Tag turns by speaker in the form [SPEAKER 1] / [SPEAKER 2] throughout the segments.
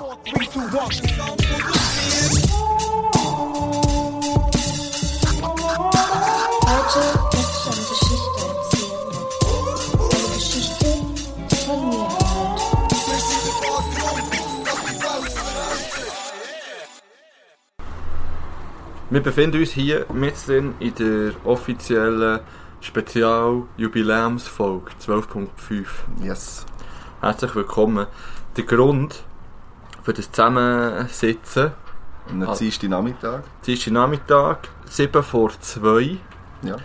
[SPEAKER 1] Heute möchte ich eine Geschichte erzählen. Eine Geschichte von mir.
[SPEAKER 2] Wir befinden uns hier mitten in der offiziellen Spezial-Jubiläumsfolge 12.5.
[SPEAKER 3] Yes.
[SPEAKER 2] Herzlich willkommen. Der Grund für das Zusammensitzen,
[SPEAKER 3] Am
[SPEAKER 2] Ah.
[SPEAKER 3] Dienstag Nachmittag.
[SPEAKER 2] Dienstag Nachmittag, 7 vor 2,
[SPEAKER 3] Ja.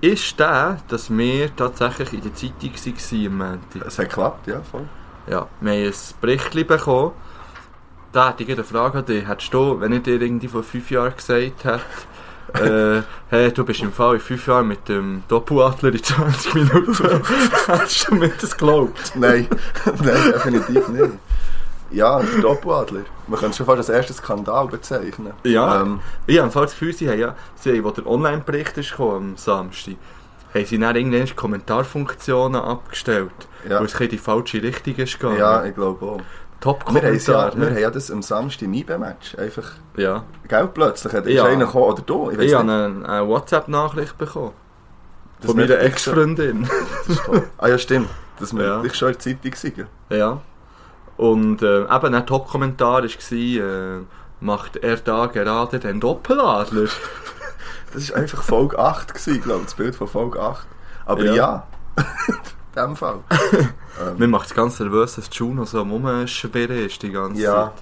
[SPEAKER 2] ist der, dass wir tatsächlich in der Zeitung waren am Montag.
[SPEAKER 3] Es hat geklappt, ja, voll.
[SPEAKER 2] Ja, wir haben ein Bericht bekommen. Da hätte ich eine Frage an dich. Hättest du, wenn ich dir irgendwie vor fünf Jahren gesagt hätte, äh, hey, du bist im Fall in fünf Jahren mit dem Doppeladler in 20 Minuten, hättest du mir das geglaubt?
[SPEAKER 3] Nein, nein, definitiv nicht. Ja, der Doppeladler. Man könnte schon fast als ersten Skandal bezeichnen.
[SPEAKER 2] Ja.
[SPEAKER 3] Ähm,
[SPEAKER 2] Ich habe das Gefühl, sie haben ja, sie haben, wo der Online-Bericht ist gekommen, am Samstag, haben sie dann irgendwann Kommentarfunktionen abgestellt,
[SPEAKER 3] Ja.
[SPEAKER 2] weil es in die falsche Richtung ist gegangen.
[SPEAKER 3] ja, ich glaube auch. Wir
[SPEAKER 2] Top-Kommentar.
[SPEAKER 3] ja, wir
[SPEAKER 2] ne?
[SPEAKER 3] haben ja das am Samstag im IB-Match. Einfach,
[SPEAKER 2] ja.
[SPEAKER 3] gell, plötzlich hat
[SPEAKER 2] Ja.
[SPEAKER 3] ja. einer gekommen, oder du, ich
[SPEAKER 2] Ich habe eine, eine WhatsApp-Nachricht bekommen.
[SPEAKER 3] dass
[SPEAKER 2] Von
[SPEAKER 3] wir
[SPEAKER 2] meiner Ex-Freundin.
[SPEAKER 3] Das ist. Ah ja, stimmt. Dass wir
[SPEAKER 2] Ja.
[SPEAKER 3] dich schon in der Zeitung sind.
[SPEAKER 2] Ja. Und äh, eben ein Top-Kommentar war, äh, macht er da gerade den Doppeladler?
[SPEAKER 3] Das war einfach Folge 8, gewesen, glaube ich, das Bild von Folge 8. Aber
[SPEAKER 2] Ja.
[SPEAKER 3] ja, in dem Fall.
[SPEAKER 2] Mir macht es ganz nervös, dass Juno so am Rumschwirren ist die ganze
[SPEAKER 3] Ja.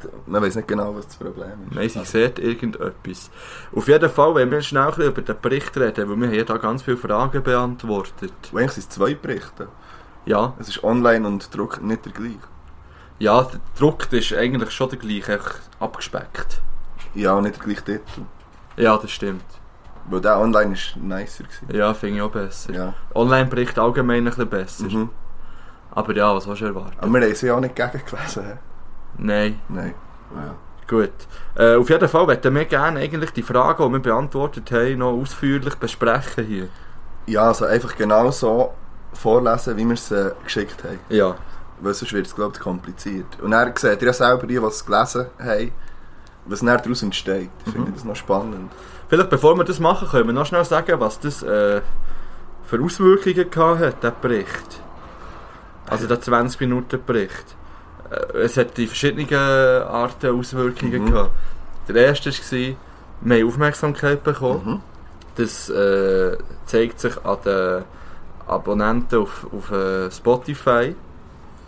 [SPEAKER 2] Zeit.
[SPEAKER 3] Man weiß nicht genau, was das Problem ist.
[SPEAKER 2] Nein, sie sieht irgendetwas. Auf jeden Fall, wenn wir schnell über den Bericht reden, weil wir da ganz viele Fragen beantwortet.
[SPEAKER 3] Und eigentlich sind es zwei Berichte.
[SPEAKER 2] Ja,
[SPEAKER 3] Es ist online und Druck nicht der gleiche.
[SPEAKER 2] Ja, der Druck ist eigentlich schon der gleiche, abgespeckt.
[SPEAKER 3] Ja, nicht der gleiche Titel.
[SPEAKER 2] Ja, das stimmt.
[SPEAKER 3] Weil der online ist nicer gewesen.
[SPEAKER 2] Ja, finde ich auch besser.
[SPEAKER 3] Ja.
[SPEAKER 2] Online-Bericht allgemein ein bisschen besser.
[SPEAKER 3] Mhm.
[SPEAKER 2] Aber ja, was hast du erwartet?
[SPEAKER 3] Aber wir haben sie auch nicht gegengelesen. hä?
[SPEAKER 2] Nein.
[SPEAKER 3] Nein. Ja.
[SPEAKER 2] Gut. Äh, auf jeden Fall möchten wir gerne eigentlich die Fragen, die wir beantwortet haben, noch ausführlich besprechen hier.
[SPEAKER 3] ja, also einfach genau so vorlesen, wie wir es äh, geschickt haben.
[SPEAKER 2] Ja.
[SPEAKER 3] Weil sonst wird es, glaube ich, kompliziert. Und dann seht ihr ja selber, die, die es gelesen haben, was dann daraus entsteht. Ich finde das noch spannend.
[SPEAKER 2] Vielleicht bevor wir das machen, können wir noch schnell sagen, was das äh, für Auswirkungen hat, der Bericht. Also der 20-Minuten-Bericht. Äh, es hat die verschiedenen Arten Auswirkungen
[SPEAKER 3] Mhm.
[SPEAKER 2] gehabt. Der erste war, wir haben Aufmerksamkeit bekommen.
[SPEAKER 3] Mhm.
[SPEAKER 2] Das äh, zeigt sich an den Abonnenten auf, auf äh, Spotify.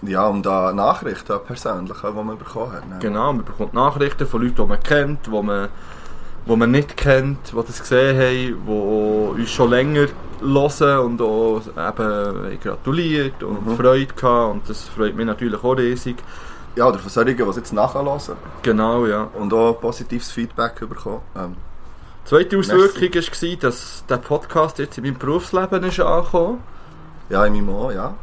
[SPEAKER 3] Ja, und da Nachrichten persönlich, die man bekommen hat. ne?
[SPEAKER 2] Genau, man bekommt Nachrichten von Leuten, die man kennt, die man, die man nicht kennt, die das gesehen haben, die uns schon länger hören und auch eben gratuliert und
[SPEAKER 3] Mhm.
[SPEAKER 2] Freude gehabt. Und das freut mich natürlich auch riesig.
[SPEAKER 3] Ja, oder von solchen, die es jetzt nachhören
[SPEAKER 2] Genau, ja.
[SPEAKER 3] und auch positives Feedback bekommen. Ähm,
[SPEAKER 2] Die zweite Auswirkung war, dass der Podcast jetzt in meinem Berufsleben ist angekommen
[SPEAKER 3] ja, in meinem auch, ja.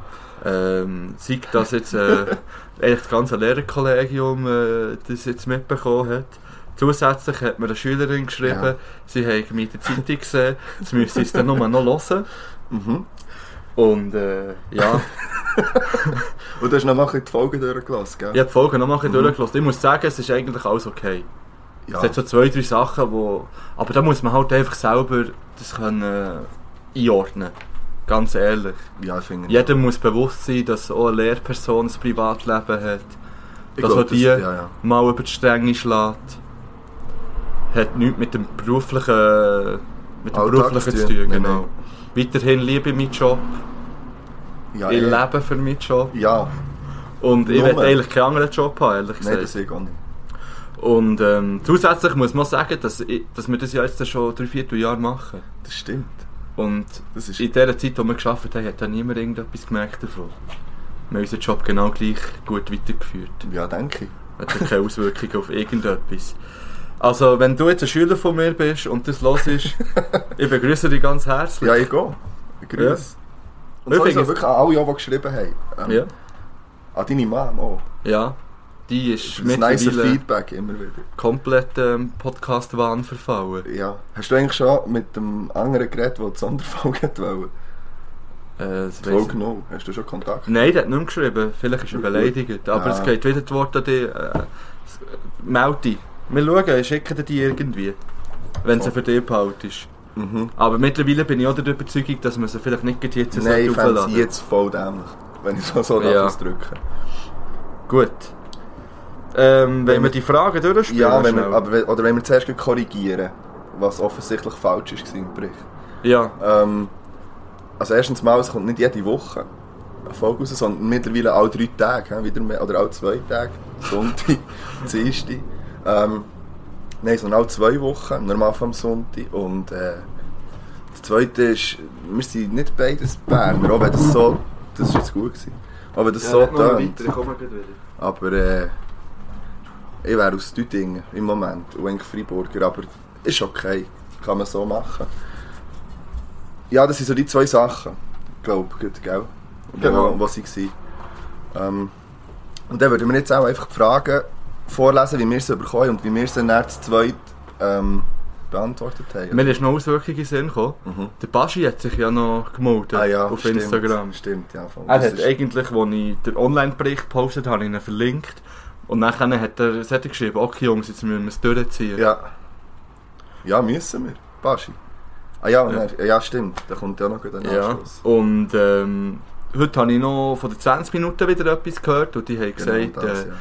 [SPEAKER 2] Ähm, Sei das jetzt äh, eigentlich das ganze Lehrerkollegium äh, das jetzt mitbekommen hat. Zusätzlich hat mir eine Schülerin geschrieben,
[SPEAKER 3] Ja.
[SPEAKER 2] sie habe mich in der Zeitung gesehen, jetzt müssen sie es dann nur noch hören.
[SPEAKER 3] Mhm.
[SPEAKER 2] Und äh, ja,
[SPEAKER 3] Und du hast noch mal die Folge durchgelassen, gell?
[SPEAKER 2] ich habe die Folge noch mal
[SPEAKER 3] Mhm.
[SPEAKER 2] durchgelassen. Ich muss sagen, es ist eigentlich alles okay.
[SPEAKER 3] Ja.
[SPEAKER 2] Es hat so zwei, drei Sachen, wo... Aber da muss man halt einfach selber das können äh, einordnen. Ganz ehrlich.
[SPEAKER 3] ja, ich finde
[SPEAKER 2] Jedem muss bewusst sein, dass auch eine Lehrperson ein Privatleben hat.
[SPEAKER 3] Ich
[SPEAKER 2] dass
[SPEAKER 3] glaub,
[SPEAKER 2] auch die
[SPEAKER 3] ja, ja.
[SPEAKER 2] mal über die Stränge schlägt. Hat nichts mit dem beruflichen, mit dem
[SPEAKER 3] Alltag
[SPEAKER 2] beruflichen
[SPEAKER 3] zu tun,
[SPEAKER 2] tun.
[SPEAKER 3] nein,
[SPEAKER 2] Genau. Weiterhin liebe ich meinen Job.
[SPEAKER 3] Ja,
[SPEAKER 2] ich
[SPEAKER 3] eh.
[SPEAKER 2] lebe für meinen Job.
[SPEAKER 3] Ja,
[SPEAKER 2] Und ich will eigentlich keinen anderen Job haben, ehrlich
[SPEAKER 3] nein,
[SPEAKER 2] gesagt.
[SPEAKER 3] das sehe ich auch nicht.
[SPEAKER 2] Und ähm, zusätzlich muss man sagen, dass, ich, dass wir das ja jetzt schon drei, vier Jahre machen.
[SPEAKER 3] Das stimmt.
[SPEAKER 2] Und in der Zeit, in der wir gearbeitet haben, hat da niemand irgendetwas gemerkt davon. Wir haben unseren Job genau gleich gut weitergeführt.
[SPEAKER 3] ja, denke ich.
[SPEAKER 2] Hat ja keine Auswirkungen auf irgendetwas. Also, wenn du jetzt ein Schüler von mir bist und das los ist, ich begrüße dich ganz herzlich.
[SPEAKER 3] Ja, ich gehe. Grüß. Und
[SPEAKER 2] Ich
[SPEAKER 3] sowieso wirklich an alle, die geschrieben haben. Ähm,
[SPEAKER 2] Ja.
[SPEAKER 3] An deine Mom auch.
[SPEAKER 2] ja. Die ist
[SPEAKER 3] Das nice Feedback immer wieder.
[SPEAKER 2] komplett ähm, Podcast-Wahn verfallen.
[SPEAKER 3] Ja. Hast du eigentlich schon mit dem anderen Gerät, das die Sonderfolge wollen?
[SPEAKER 2] Äh,
[SPEAKER 3] Folge noch. Hast du schon Kontakt?
[SPEAKER 2] Nein, der hat nicht mehr geschrieben. Vielleicht ist er beleidigt. Aber
[SPEAKER 3] Ja.
[SPEAKER 2] es geht wieder das Wort an dich. Äh, dich. Wir schauen, ich schicke dir die irgendwie. Wenn sie für dich behaltest.
[SPEAKER 3] Mhm.
[SPEAKER 2] Aber mittlerweile bin ich auch der Überzeugung, dass man sie vielleicht nicht jetzt
[SPEAKER 3] Nein, ich fände sie jetzt voll dämlich. Wenn ich so, so
[SPEAKER 2] ja.
[SPEAKER 3] ausdrücken
[SPEAKER 2] Gut. Ähm, wenn
[SPEAKER 3] Wenn
[SPEAKER 2] wir die Fragen durchspielen,
[SPEAKER 3] Ja, wenn wir, aber, oder wenn wir zuerst korrigieren, was offensichtlich falsch ist im Bericht.
[SPEAKER 2] Ja,
[SPEAKER 3] Ähm, also erstens mal, es kommt nicht jede Woche eine Folge raus, sondern mittlerweile alle drei Tage, wieder mehr, oder alle zwei Tage, Sonntag, Dienstag. Ähm, nein, sondern alle zwei Wochen, normal vom Sonntag. Und äh, das Zweite ist, wir sind nicht beides Berner, auch wenn das so, das ist jetzt gut gewesen, aber wenn das so tönt.
[SPEAKER 2] ich komme gleich wieder.
[SPEAKER 3] Aber äh, ich wäre aus Düdingen im Moment und Freiburger, aber ist okay, kann man so machen. Ja, das sind so die zwei Sachen, glaube ich, gell?
[SPEAKER 2] Genau.
[SPEAKER 3] Wo, wo sie waren. Ähm, und dann würden wir jetzt auch einfach die Fragen vorlesen, wie wir sie bekommen und wie wir sie dann zu zweit ähm, beantwortet haben.
[SPEAKER 2] Mir ist noch Auswirkungen in Sinn gekommen.
[SPEAKER 3] Mhm.
[SPEAKER 2] Der Baschi hat sich ja noch gemeldet
[SPEAKER 3] Ah ja,
[SPEAKER 2] auf
[SPEAKER 3] stimmt,
[SPEAKER 2] Instagram.
[SPEAKER 3] Stimmt, ja. Voll.
[SPEAKER 2] Er
[SPEAKER 3] Das
[SPEAKER 2] hat eigentlich, als ich den Online-Bericht gepostet habe, ich ihn verlinkt. Und nachher hat er, hat er geschrieben, okay Jungs, jetzt müssen wir es durchziehen.
[SPEAKER 3] Ja. Ja, müssen wir. Baschi. Ah ja,
[SPEAKER 2] Ja.
[SPEAKER 3] dann- ja stimmt. Da kommt ja noch ein
[SPEAKER 2] Ja.
[SPEAKER 3] Anschluss.
[SPEAKER 2] Und ähm, heute habe ich noch von den 20 Minuten wieder etwas gehört und die haben gesagt,
[SPEAKER 3] Genau das,
[SPEAKER 2] äh,
[SPEAKER 3] ja.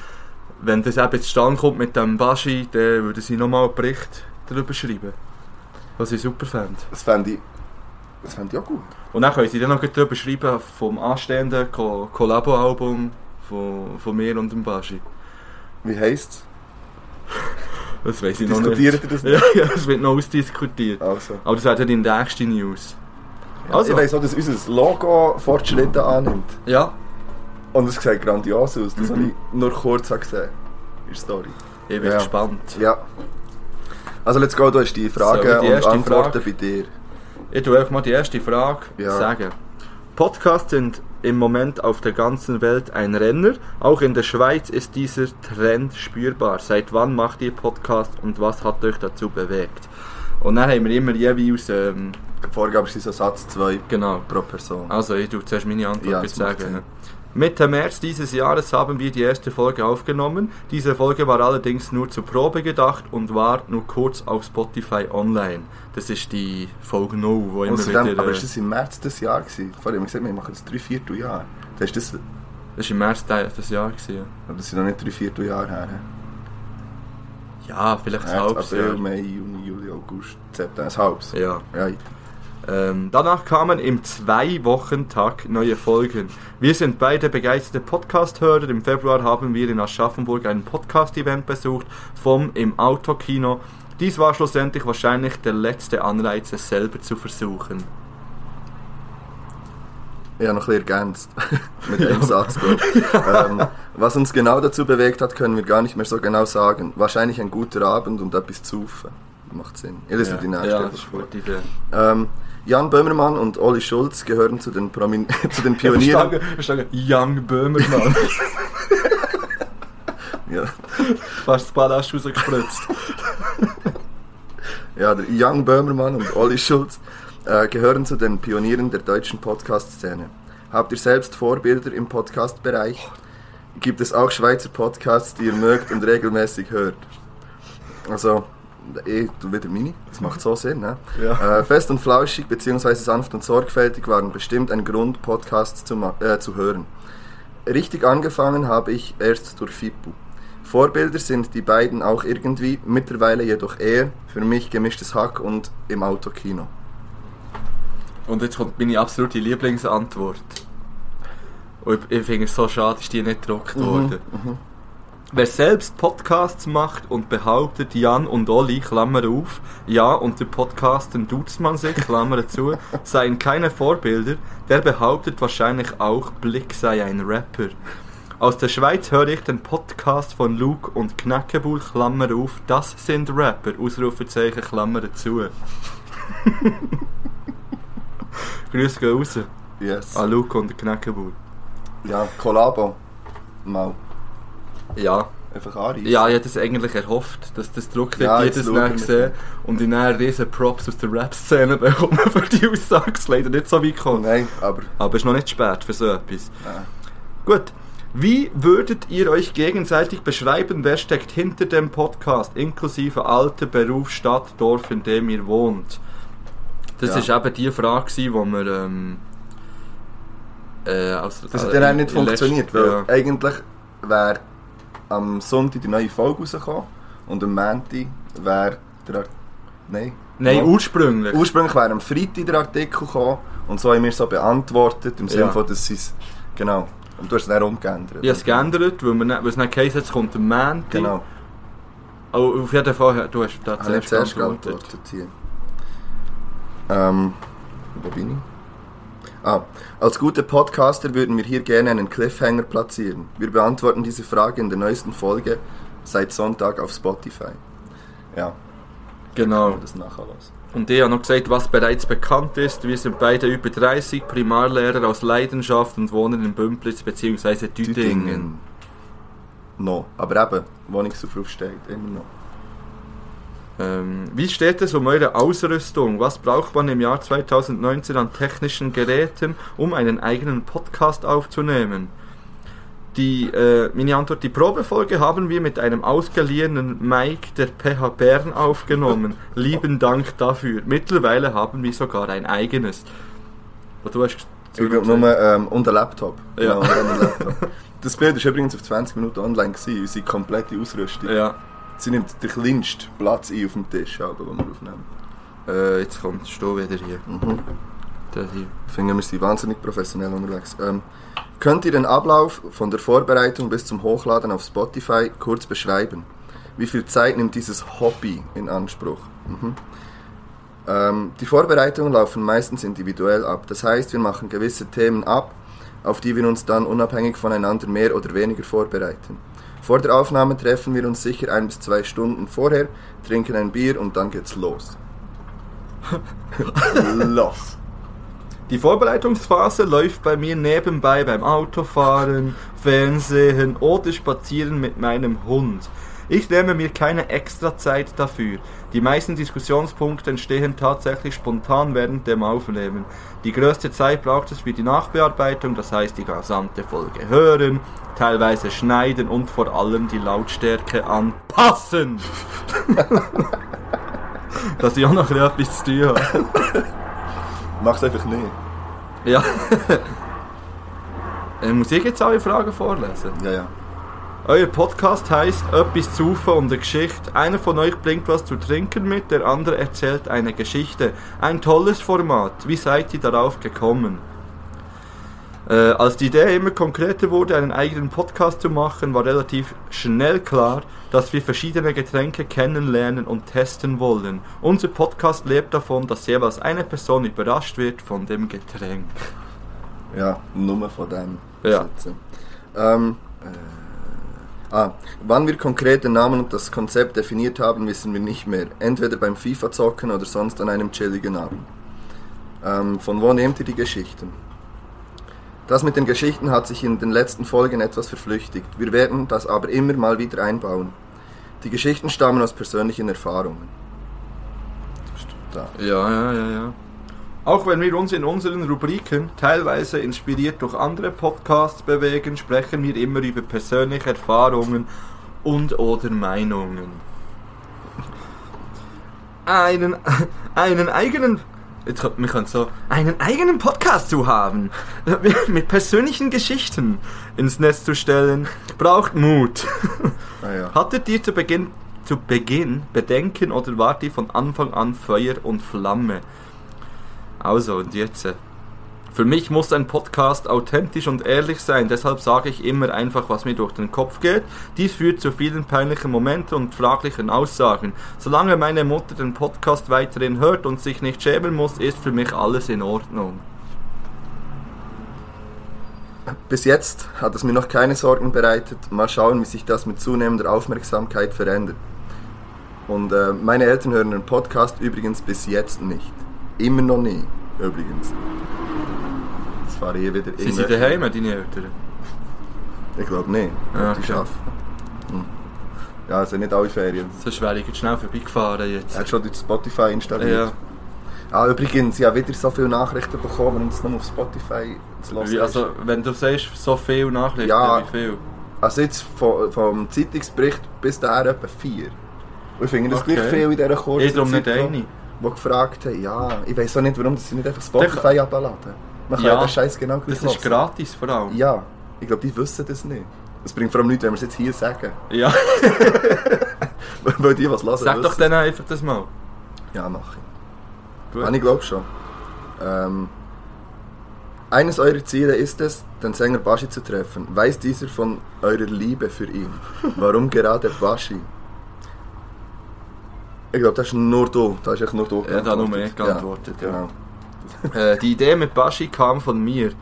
[SPEAKER 2] wenn das eben zustande kommt mit dem Baschi, dann würden sie nochmal einen Bericht darüber schreiben. Was ich super fände.
[SPEAKER 3] Das fände ich, das fände ich auch gut.
[SPEAKER 2] Und dann können sie dann noch darüber schreiben vom anstehenden Co Collabo-Album von, von mir und dem Baschi.
[SPEAKER 3] Wie heisst es?
[SPEAKER 2] Das weiß ich noch
[SPEAKER 3] Diskutiert
[SPEAKER 2] nicht.
[SPEAKER 3] ihr das nicht?
[SPEAKER 2] Ja, ja, es wird noch ausdiskutiert.
[SPEAKER 3] Also.
[SPEAKER 2] Aber das wäre dann die nächste News.
[SPEAKER 3] Also. Ich weiss auch, dass unser Logo Fortschritte annimmt.
[SPEAKER 2] Ja,
[SPEAKER 3] Und es sieht grandios aus. Das
[SPEAKER 2] Mhm.
[SPEAKER 3] habe ich nur kurz gesehen. In der Story.
[SPEAKER 2] ich bin
[SPEAKER 3] Ja.
[SPEAKER 2] gespannt.
[SPEAKER 3] Ja. Also, let's go. Du hast die Fragen
[SPEAKER 2] die
[SPEAKER 3] und Antworten
[SPEAKER 2] Frage.
[SPEAKER 3] bei dir.
[SPEAKER 2] Ich tue einfach mal die erste Frage
[SPEAKER 3] Ja.
[SPEAKER 2] sagen. Podcasts sind im Moment auf der ganzen Welt ein Renner. Auch in der Schweiz ist dieser Trend spürbar. Seit wann macht ihr Podcast und was hat euch dazu bewegt? Und dann haben wir immer jeweils, ähm,
[SPEAKER 3] Vorgabe ist so Satz 2
[SPEAKER 2] genau.
[SPEAKER 3] pro Person.
[SPEAKER 2] Also, ich tue zuerst meine Antwort
[SPEAKER 3] Ja,
[SPEAKER 2] sagen. Mitte März dieses Jahres haben wir die erste Folge aufgenommen. Diese Folge war allerdings nur zur Probe gedacht und war nur kurz auf Spotify online. Das ist die Folge 0, wo immer wieder...
[SPEAKER 3] aber
[SPEAKER 2] äh,
[SPEAKER 3] ist das im März des Jahr gewesen? Vorher haben wir gesagt, wir machen das drei Vierteljahr. Das ist das,
[SPEAKER 2] Das war im März des Jahr. Gewesen, ja.
[SPEAKER 3] aber das sind noch nicht drei Vierteljahre her.
[SPEAKER 2] ja, vielleicht ein
[SPEAKER 3] März,
[SPEAKER 2] halbes
[SPEAKER 3] April,
[SPEAKER 2] Jahr.
[SPEAKER 3] Mai, Juni, Juli, August, September. Ein halbes.
[SPEAKER 2] Ja.
[SPEAKER 3] Ja.
[SPEAKER 2] Ähm, danach kamen im Zwei-Wochen-Tag neue Folgen. Wir sind beide begeisterte Podcast-Hörer. Im Februar haben wir in Aschaffenburg ein Podcast-Event besucht vom Im Autokino. Dies war schlussendlich wahrscheinlich der letzte Anreiz, es selber zu versuchen.
[SPEAKER 3] Habe noch ein bisschen ergänzt. Mit einem Satz, ich. ähm, Was uns genau dazu bewegt hat, können wir gar nicht mehr so genau sagen. Wahrscheinlich ein guter Abend und etwas Zufen. Macht Sinn. Ich lese die nächste.
[SPEAKER 2] ja, das gute Idee.
[SPEAKER 3] Ähm, Jan Böhmermann und Olli Schulz gehören zu den, Promin zu den Pionieren.
[SPEAKER 2] Verstanden, verstanden. Young Böhmermann.
[SPEAKER 3] Ja,
[SPEAKER 2] Fast das Ballast rausgespritzt.
[SPEAKER 3] ja, der Jan Böhmermann und Olli Schulz äh, gehören zu den Pionieren der deutschen Podcast-Szene. Habt ihr selbst Vorbilder im Podcast-Bereich? Gibt es auch Schweizer Podcasts, die ihr mögt und regelmäßig hört? Also, tu wieder meine, das macht so Sinn, ne?
[SPEAKER 2] Ja.
[SPEAKER 3] Äh, fest und flauschig bzw. sanft und sorgfältig waren bestimmt ein Grund, Podcasts zu, äh, zu hören. Richtig angefangen habe ich erst durch Fippo. Vorbilder sind die beiden auch irgendwie, mittlerweile jedoch eher für mich gemischtes Hack und im Autokino.
[SPEAKER 2] Und jetzt kommt meine absolute Lieblingsantwort. Und ich, ich finde es so schade, ist die nicht gedruckt worden. Wer selbst Podcasts macht und behauptet, Jan und Olli, Klammer auf, ja, unter Podcasten duzt man sich, Klammer zu, seien keine Vorbilder, der behauptet wahrscheinlich auch, Blick sei ein Rapper. Aus der Schweiz höre ich den Podcast von Luke und Knackebull, Klammer auf, das sind Rapper, Ausrufezeichen, Klammer zu. Grüße gehen raus
[SPEAKER 3] Yes.
[SPEAKER 2] an Luke und Knackebull.
[SPEAKER 3] Ja, Kollabo. Mal.
[SPEAKER 2] Ja,
[SPEAKER 3] einfach anreißen.
[SPEAKER 2] Ja, ich hätte es eigentlich erhofft, dass das Druck
[SPEAKER 3] Ja,
[SPEAKER 2] ja, jedes Mal
[SPEAKER 3] wir
[SPEAKER 2] gesehen und ich dann riesen Props aus der Rap-Szene bekommen für die Aussage. Es leider nicht so weit gekommen.
[SPEAKER 3] Nein, aber
[SPEAKER 2] Aber es ist noch nicht spät für so etwas.
[SPEAKER 3] Ja.
[SPEAKER 2] Gut. Wie würdet ihr euch gegenseitig beschreiben, wer steckt hinter dem Podcast, inklusive Alter, Beruf, Stadt, Dorf, in dem ihr wohnt? Das
[SPEAKER 3] Ja.
[SPEAKER 2] ist eben die Frage, die wir ähm, äh, aus,
[SPEAKER 3] das hat
[SPEAKER 2] äh,
[SPEAKER 3] auch
[SPEAKER 2] in-
[SPEAKER 3] nicht
[SPEAKER 2] in
[SPEAKER 3] funktioniert,
[SPEAKER 2] letzter-
[SPEAKER 3] weil eigentlich wäre am Sonntag die neue Folge rausgekommen und am Montag wäre der Nein.
[SPEAKER 2] Nein,
[SPEAKER 3] Mal-
[SPEAKER 2] ursprünglich.
[SPEAKER 3] Ursprünglich wäre am Freitag der Artikel gekommen und so haben wir so beantwortet, im Sinne
[SPEAKER 2] Ja.
[SPEAKER 3] von, dass sie es... Genau. Und du hast es dann umgeändert.
[SPEAKER 2] Ich habe es geändert, weil, wir, weil es nicht geheißen hat, es kommt am Montag.
[SPEAKER 3] Genau.
[SPEAKER 2] Oh, auf jeden Fall, du hast da
[SPEAKER 3] Habe ich zuerst geantwortet hier. Ähm, wo bin ich? Ah, als gute Podcaster würden wir hier gerne einen Cliffhanger platzieren. Wir beantworten diese Frage in der neuesten Folge seit Sonntag auf Spotify. Ja,
[SPEAKER 2] Genau.
[SPEAKER 3] das nachher was.
[SPEAKER 2] Und ich habe noch gesagt, was bereits bekannt ist. Wir sind beide über 30, Primarlehrer aus Leidenschaft und wohnen in Bümplitz bzw. Düdingen.
[SPEAKER 3] No, aber eben, Wohnungsaufruf steht immer noch.
[SPEAKER 2] Ähm, wie steht es um eure Ausrüstung? Was braucht man im Jahr 2019 an technischen Geräten, um einen eigenen Podcast aufzunehmen? Die, äh, meine Antwort, die Probefolge haben wir mit einem ausgeliehenen Mic der PH Bern aufgenommen. Lieben Dank dafür. Mittlerweile haben wir sogar ein eigenes. Und du hast
[SPEAKER 3] Ich glaube nur, ähm, und ein Laptop.
[SPEAKER 2] Ja.
[SPEAKER 3] Genau, und ein Laptop. Das Bild ist übrigens auf 20 Minuten online gewesen, unsere komplette Ausrüstung.
[SPEAKER 2] Ja,
[SPEAKER 3] Sie nimmt den kleinsten Platz ein auf dem Tisch, aber, den wir aufnehmen.
[SPEAKER 2] äh, jetzt kommt du wieder hier.
[SPEAKER 3] Mhm.
[SPEAKER 2] Der hier.
[SPEAKER 3] Ich finde, wir sind wahnsinnig professionell unterwegs. Ähm, könnt ihr den Ablauf von der Vorbereitung bis zum Hochladen auf Spotify kurz beschreiben? Wie viel Zeit nimmt dieses Hobby in Anspruch? Mhm. Ähm, die Vorbereitungen laufen meistens individuell ab. Das heißt, wir machen gewisse Themen ab, auf die wir uns dann unabhängig voneinander mehr oder weniger vorbereiten. Vor der Aufnahme treffen wir uns sicher ein bis zwei Stunden vorher, trinken ein Bier und dann geht's los. los.
[SPEAKER 2] Die Vorbereitungsphase läuft bei mir nebenbei beim Autofahren, Fernsehen oder Spazieren mit meinem Hund. Ich nehme mir keine extra Zeit dafür. Die meisten Diskussionspunkte entstehen tatsächlich spontan während dem Aufnehmen. Die größte Zeit braucht es für die Nachbearbeitung, das heißt die gesamte Folge hören, teilweise schneiden und vor allem die Lautstärke anpassen. Dass ich auch noch ein bisschen etwas zu tun habe.
[SPEAKER 3] Mach's einfach nicht.
[SPEAKER 2] Ja. Äh, Muss ich jetzt alle Fragen vorlesen?
[SPEAKER 3] Ja, ja.
[SPEAKER 2] Euer Podcast heißt Etwas zu Ufer und eine Geschichte. Einer von euch bringt was zu trinken mit, der andere erzählt eine Geschichte. Ein tolles Format. Wie seid ihr darauf gekommen? Äh, als die Idee immer konkreter wurde, einen eigenen Podcast zu machen, war relativ schnell klar, dass wir verschiedene Getränke kennenlernen und testen wollen. Unser Podcast lebt davon, dass jeweils eine Person überrascht wird von dem Getränk.
[SPEAKER 3] Ja, nur von dem.
[SPEAKER 2] Ja.
[SPEAKER 3] Ähm, äh, ah, wann wir konkrete Namen und das Konzept definiert haben, wissen wir nicht mehr. Entweder beim FIFA-Zocken oder sonst an einem chilligen Abend. Ähm, von wo nehmt ihr die Geschichten? Das mit den Geschichten hat sich in den letzten Folgen etwas verflüchtigt. Wir werden das aber immer mal wieder einbauen. Die Geschichten stammen aus persönlichen Erfahrungen. Da?
[SPEAKER 2] Ja, ja, ja, ja. Auch wenn wir uns in unseren Rubriken, teilweise inspiriert durch andere Podcasts bewegen, sprechen wir immer über persönliche Erfahrungen und oder Meinungen. Einen, einen eigenen, jetzt, wir können so, einen eigenen Podcast zu haben, mit persönlichen Geschichten ins Netz zu stellen, braucht Mut.
[SPEAKER 3] Ah, ja.
[SPEAKER 2] Hattet ihr zu Beginn, zu Beginn Bedenken oder wart ihr von Anfang an Feuer und Flamme? Also, und jetzt. äh, Für mich muss ein Podcast authentisch und ehrlich sein, deshalb sage ich immer einfach, was mir durch den Kopf geht. Dies führt zu vielen peinlichen Momenten und fraglichen Aussagen. Solange meine Mutter den Podcast weiterhin hört und sich nicht schämen muss, ist für mich alles in Ordnung.
[SPEAKER 3] Bis jetzt hat es mir noch keine Sorgen bereitet. Mal schauen, wie sich das mit zunehmender Aufmerksamkeit verändert. Und äh, meine Eltern hören den Podcast übrigens bis jetzt nicht. Immer noch nie, übrigens. Jetzt fahre ich wieder
[SPEAKER 2] Sie sind
[SPEAKER 3] irgendwelche-
[SPEAKER 2] daheim, deine Eltern?
[SPEAKER 3] Ich glaube nicht.
[SPEAKER 2] Ja,
[SPEAKER 3] die
[SPEAKER 2] okay.
[SPEAKER 3] Hm. Ja, also nicht alle Ferien.
[SPEAKER 2] Sonst wäre ich jetzt schnell vorbeigefahren jetzt.
[SPEAKER 3] Er hat schon durch Spotify installiert.
[SPEAKER 2] Ja.
[SPEAKER 3] Ah, übrigens, ich habe wieder so viele Nachrichten bekommen, wenn es nur auf Spotify zu hören
[SPEAKER 2] also, wenn du sagst, so viel Nachrichten,
[SPEAKER 3] Ja.
[SPEAKER 2] wie viel?
[SPEAKER 3] Also jetzt vom, vom Zeitungsbericht bis dahin etwa vier. Und ich finde das
[SPEAKER 2] Okay.
[SPEAKER 3] gleich viel in dieser kurzen
[SPEAKER 2] Ich darum nicht
[SPEAKER 3] Zeit,
[SPEAKER 2] eine.
[SPEAKER 3] Die gefragt haben, ja, ich weiß auch nicht, warum sie nicht einfach Spotify abladen. Man kann
[SPEAKER 2] Ja,
[SPEAKER 3] ja den Scheiß genau
[SPEAKER 2] Das ist gratis vor allem.
[SPEAKER 3] Ja, ich glaube, die wissen das nicht. Es bringt vor allem nichts, wenn wir es jetzt hier sagen.
[SPEAKER 2] Ja.
[SPEAKER 3] Weil die was hören
[SPEAKER 2] Sag doch denen einfach das mal.
[SPEAKER 3] Ja, mach ich.
[SPEAKER 2] Gut.
[SPEAKER 3] Ah, ich glaube schon. Ähm, eines eurer Ziele ist es, den Sänger Baschi zu treffen. Weiß dieser von eurer Liebe für ihn? Warum gerade Baschi? Ich glaube, das ist nur du. Das ist echt nur du.
[SPEAKER 2] Ja, da nur mehr
[SPEAKER 3] geantwortet.
[SPEAKER 2] geantwortet, ja.
[SPEAKER 3] Genau.
[SPEAKER 2] Äh, die Idee mit Baschi kam von mir.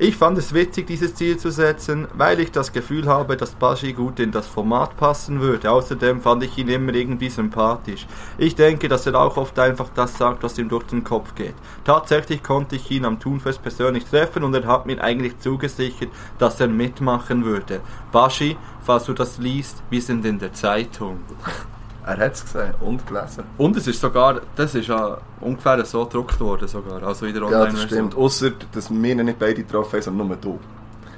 [SPEAKER 2] Ich fand es witzig, dieses Ziel zu setzen, weil ich das Gefühl habe, dass Baschi gut in das Format passen würde. Außerdem fand ich ihn immer irgendwie sympathisch. Ich denke, dass er auch oft einfach das sagt, was ihm durch den Kopf geht. Tatsächlich konnte ich ihn am Thunfest persönlich treffen und er hat mir eigentlich zugesichert, dass er mitmachen würde. Baschi, falls du das liest, wir sind in der Zeitung.
[SPEAKER 3] Er hat es gesehen und gelesen.
[SPEAKER 2] Und es ist sogar, das ist ja ungefähr so gedruckt worden sogar, also in der
[SPEAKER 3] Ja,
[SPEAKER 2] Online-Version.
[SPEAKER 3] das stimmt. Außer, dass wir nicht beide getroffen haben, sondern nur du.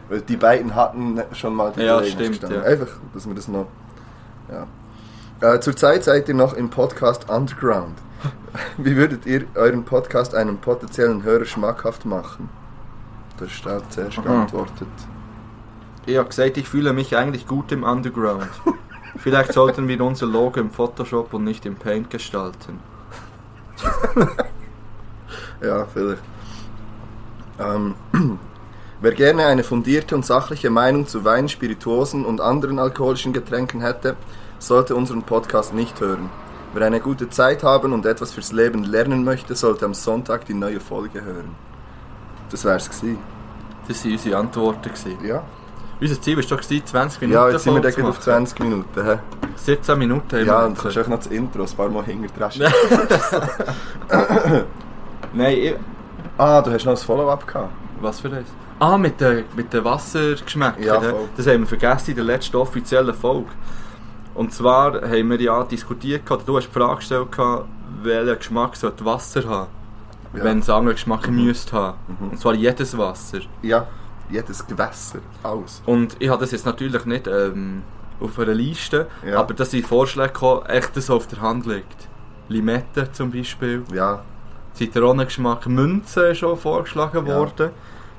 [SPEAKER 3] Weil die beiden hatten schon mal die
[SPEAKER 2] Ja, stimmt,
[SPEAKER 3] gestanden.
[SPEAKER 2] ja.
[SPEAKER 3] Einfach, dass wir das noch... Ja. Äh, zurzeit seid ihr noch im Podcast Underground. Wie würdet ihr euren Podcast einem potenziellen Hörer schmackhaft machen? Das ist da zuerst
[SPEAKER 2] Aha.
[SPEAKER 3] geantwortet.
[SPEAKER 2] Ich habe gesagt, ich fühle mich eigentlich gut im Underground. Vielleicht sollten wir unser Logo im Photoshop und nicht im Paint gestalten.
[SPEAKER 3] Ja, vielleicht. Ähm, wer gerne eine fundierte und sachliche Meinung zu Wein, Spirituosen und anderen alkoholischen Getränken hätte, sollte unseren Podcast nicht hören. Wer eine gute Zeit haben und etwas fürs Leben lernen möchte, sollte am Sonntag die neue Folge hören. Das wär's gewesen.
[SPEAKER 2] Das waren unsere Antworten. Gewesen.
[SPEAKER 3] Ja,
[SPEAKER 2] Unser Ziel war doch gewesen, 20 Minuten
[SPEAKER 3] ja jetzt sind wir dann auf
[SPEAKER 2] machen.
[SPEAKER 3] 20 Minuten. hä?
[SPEAKER 2] 17 Minuten haben
[SPEAKER 3] Ja,
[SPEAKER 2] wir
[SPEAKER 3] und du kannst auch noch das Intro ein paar Mal hinter dran
[SPEAKER 2] Nein, ich,
[SPEAKER 3] Ah, du hast noch ein Follow-up gehabt.
[SPEAKER 2] was für das? Ah, mit den, mit den Wassergeschmäckern.
[SPEAKER 3] Ja, voll.
[SPEAKER 2] das haben wir vergessen in der letzten offiziellen Folge. Und zwar haben wir ja diskutiert, gehabt, du hast die Frage gestellt, gehabt, welchen Geschmack sollte Wasser haben,
[SPEAKER 3] Ja.
[SPEAKER 2] wenn es einen anderen Geschmack müsste haben.
[SPEAKER 3] Mhm.
[SPEAKER 2] Und zwar jedes Wasser.
[SPEAKER 3] Ja, jedes Gewässer, alles.
[SPEAKER 2] Und ich habe das jetzt natürlich nicht ähm, auf einer Liste,
[SPEAKER 3] Ja.
[SPEAKER 2] aber dass sind Vorschläge gekommen, echt das auf der Hand liegt. Limette zum Beispiel,
[SPEAKER 3] Ja,
[SPEAKER 2] Zitronengeschmack, Münze ist schon vorgeschlagen
[SPEAKER 3] Ja.
[SPEAKER 2] worden.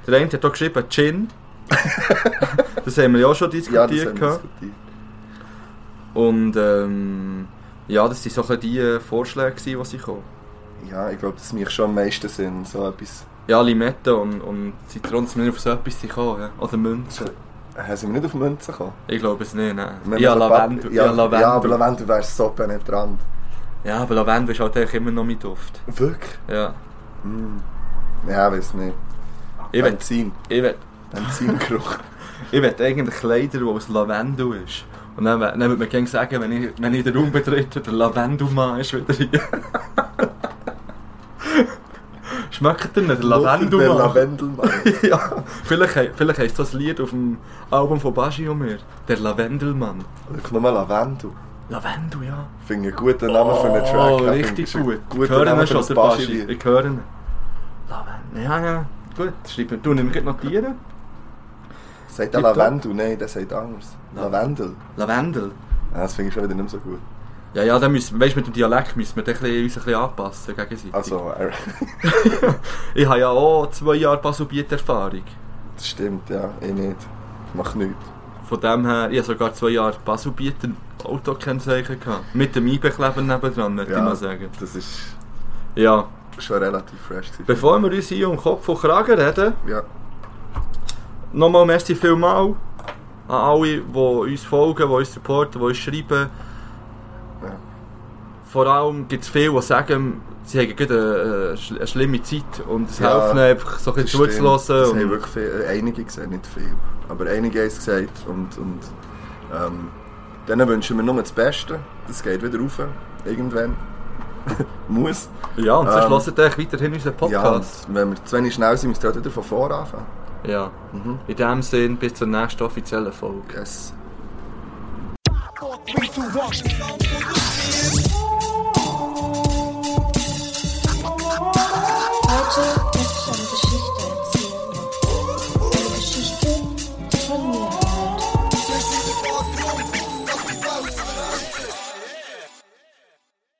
[SPEAKER 2] Der eine hat auch geschrieben Gin. das haben wir ja auch schon
[SPEAKER 3] ja
[SPEAKER 2] diskutiert. gehabt.
[SPEAKER 3] diskutiert.
[SPEAKER 2] Und ähm, ja, das waren so die Vorschläge, die sie kommen.
[SPEAKER 3] Ja, ich glaube, das macht schon am meisten Sinn, so etwas.
[SPEAKER 2] Ja, Limette und, und Zitronen sind auf so etwas gekommen. Ja. Oder Münze.
[SPEAKER 3] Äh, sind wir nicht auf Münzen gekommen?
[SPEAKER 2] Ich glaube es nicht, nein.
[SPEAKER 3] Wir
[SPEAKER 2] Ja,
[SPEAKER 3] haben
[SPEAKER 2] Lavendel.
[SPEAKER 3] Ja,
[SPEAKER 2] Ja, Lavendel.
[SPEAKER 3] ja, aber Lavendel wäre so penetrant.
[SPEAKER 2] Ja, aber Lavendel ist halt eigentlich immer noch mein Duft.
[SPEAKER 3] Wirklich?
[SPEAKER 2] Ja.
[SPEAKER 3] Mm. Ja, weiß nicht.
[SPEAKER 2] Ich will,
[SPEAKER 3] Benzin.
[SPEAKER 2] ich will,
[SPEAKER 3] Benzingeruch.
[SPEAKER 2] ich will eigentlich Kleider, die aus Lavendel ist. Und dann, dann würde man gerne sagen, wenn ich, wenn ich den Raum betrete, der Lavendelmann ist wieder hier. Schmeckt ihr nicht, der
[SPEAKER 3] Der
[SPEAKER 2] Lavendelmann? Ja, vielleicht, he- vielleicht heisst das Lied auf dem Album von und mir. Der Lavendelmann.
[SPEAKER 3] Schau nochmal Lavendel.
[SPEAKER 2] Lavendel, ja.
[SPEAKER 3] Finde ich einen guten Namen für einen Track.
[SPEAKER 2] Oh,
[SPEAKER 3] Ja, finde
[SPEAKER 2] richtig gut. Ich höre ihn
[SPEAKER 3] für
[SPEAKER 2] schon,
[SPEAKER 3] ein
[SPEAKER 2] der Baschi.
[SPEAKER 3] Baschi-Lied.
[SPEAKER 2] Ich höre ihn. Lavendel, ja, ja. Gut, schreiben. Du, nimm gleich notieren.
[SPEAKER 3] Sagt der
[SPEAKER 2] Tipptopp.
[SPEAKER 3] Lavendel? Nein, der sagt anders. Lavendel.
[SPEAKER 2] Lavendel.
[SPEAKER 3] Ja, das finde ich schon wieder nicht mehr so gut.
[SPEAKER 2] Ja, ja, dann müssen, weißt, mit dem Dialekt müssen wir den ein bisschen, uns ein bisschen anpassen gegenseitig.
[SPEAKER 3] Also, er,
[SPEAKER 2] Ich habe ja auch zwei Jahre Baselbiet-Erfahrung.
[SPEAKER 3] das stimmt, ja. Ich nicht. Ich mache nichts.
[SPEAKER 2] Von dem her, ich habe sogar zwei Jahre Baselbiet ein Autokennzeichen gehabt. Mit dem Einbekleber nebendran, würde ich mal sagen.
[SPEAKER 3] das ist
[SPEAKER 2] Ja,
[SPEAKER 3] schon relativ fresh. gewesen.
[SPEAKER 2] bevor wir uns hier um Kopf und Kragen reden,
[SPEAKER 3] Ja,
[SPEAKER 2] nochmal merci vielmal an alle, die uns folgen, die uns supporten, die uns schreiben.
[SPEAKER 3] Ja.
[SPEAKER 2] Vor allem gibt es viele, die sagen, sie haben gerade eine, eine schlimme Zeit und es
[SPEAKER 3] Ja,
[SPEAKER 2] hilft ihnen einfach so ein bisschen
[SPEAKER 3] stimmt. Das
[SPEAKER 2] zuzulassen.
[SPEAKER 3] haben wirklich viel, äh, einige gesagt, nicht viel. Aber einige haben es gesagt. Und, und ähm, denen wünschen wir nur das Beste. Das geht wieder rauf. Irgendwann. Muss.
[SPEAKER 2] Ja, und sonst
[SPEAKER 3] Ähm,
[SPEAKER 2] hört euch weiterhin unseren
[SPEAKER 3] Ja,
[SPEAKER 2] Podcast.
[SPEAKER 3] und wenn wir zu wenig schnell sind, müssen wir halt wieder von vorne anfangen.
[SPEAKER 2] Ja.
[SPEAKER 3] Mhm.
[SPEAKER 2] In dem Sinn, bis zur nächsten offiziellen Folge.
[SPEAKER 3] Yes.